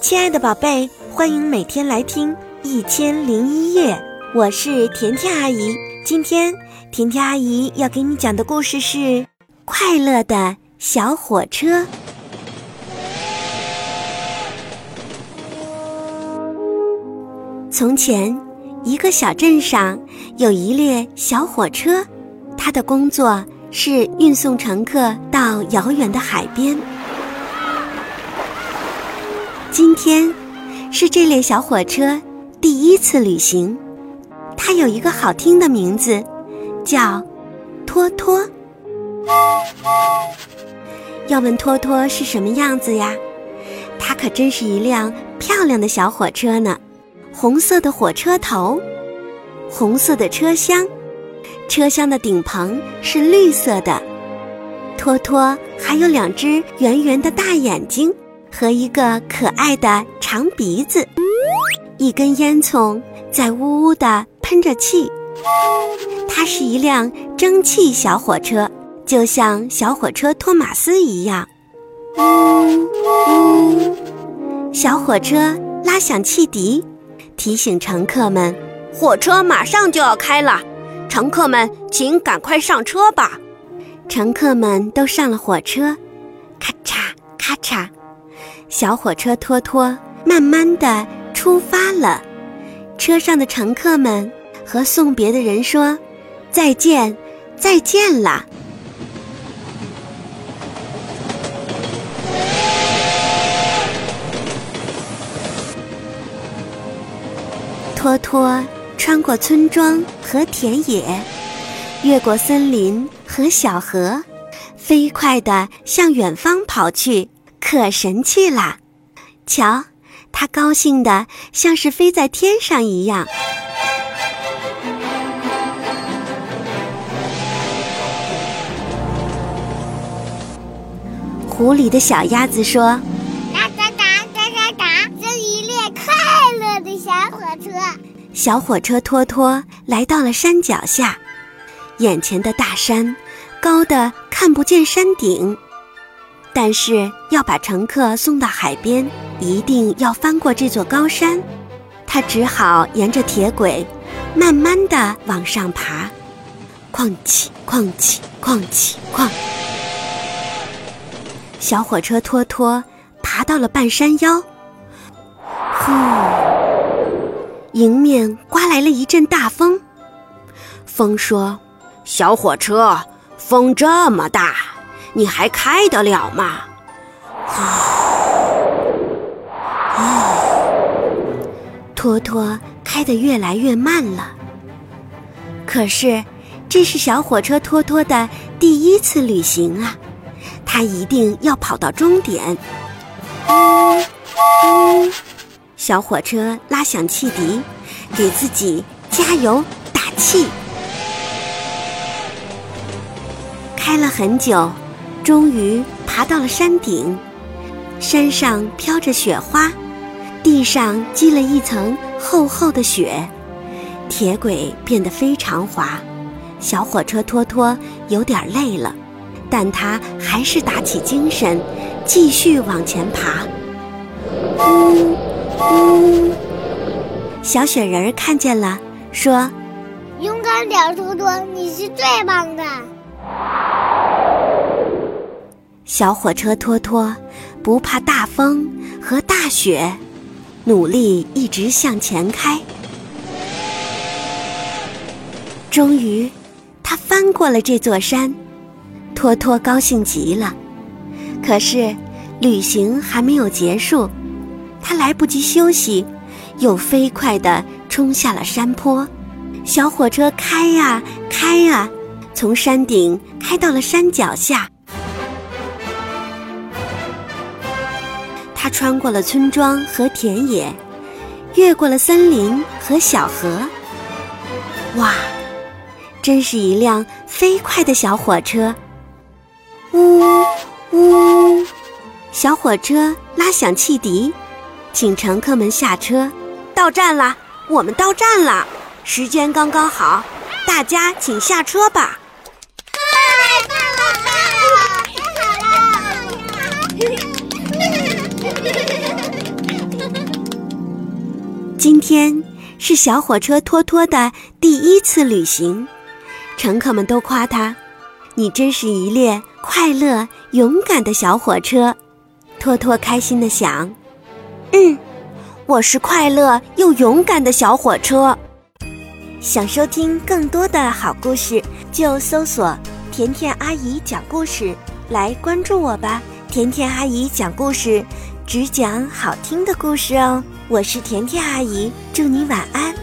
亲爱的宝贝，欢迎每天来听《一千零一夜》，我是甜甜阿姨。今天甜甜阿姨要给你讲的故事是《快乐的小火车》。从前，一个小镇上有一列小火车，它的工作是运送乘客到遥远的海边。今天是这列小火车第一次旅行，它有一个好听的名字，叫托托。要问托托是什么样子呀？它可真是一辆漂亮的小火车呢。红色的火车头，红色的车厢，车厢的顶棚是绿色的。托托还有两只圆圆的大眼睛。和一个可爱的长鼻子，一根烟囱在呜呜地喷着气。它是一辆蒸汽小火车，就像小火车托马斯一样。呜呜，小火车拉响汽笛，提醒乘客们，火车马上就要开了，乘客们请赶快上车吧。乘客们都上了火车，咔嚓咔嚓。小火车托托慢慢的出发了，车上的乘客们和送别的人说：“再见，再见了。”托托穿过村庄和田野，越过森林和小河，飞快地向远方跑去。可神气啦！瞧，它高兴的像是飞在天上一样。湖里的小鸭子说：“嘎嘎嘎嘎嘎嘎，这一列快乐的小火车。”小火车托托来到了山脚下，眼前的大山高的看不见山顶。但是要把乘客送到海边，一定要翻过这座高山。他只好沿着铁轨，慢慢地往上爬。哐起，哐起，哐起，哐！小火车拖拖爬到了半山腰。呼！迎面刮来了一阵大风。风说：“小火车，风这么大。”你还开得了吗？托托开得越来越慢了。可是，这是小火车托托的第一次旅行啊，他一定要跑到终点。小火车拉响汽笛，给自己加油打气。开了很久。终于爬到了山顶，山上飘着雪花，地上积了一层厚厚的雪，铁轨变得非常滑。小火车托托有点累了，但他还是打起精神，继续往前爬。呜呜，小雪人看见了，说：“勇敢点，托托，你是最棒的。”小火车托托不怕大风和大雪，努力一直向前开。终于，他翻过了这座山，托托高兴极了。可是，旅行还没有结束，他来不及休息，又飞快地冲下了山坡。小火车开呀开呀，从山顶开到了山脚下。穿过了村庄和田野，越过了森林和小河。哇，真是一辆飞快的小火车！呜呜，小火车拉响汽笛，请乘客们下车。到站了，我们到站了，时间刚刚好，大家请下车吧。今天是小火车托托的第一次旅行，乘客们都夸他：“你真是一列快乐勇敢的小火车。”托托开心地想：“嗯，我是快乐又勇敢的小火车。”想收听更多的好故事，就搜索“甜甜阿姨讲故事”来关注我吧。甜甜阿姨讲故事，只讲好听的故事哦。我是甜甜阿姨祝你晚安。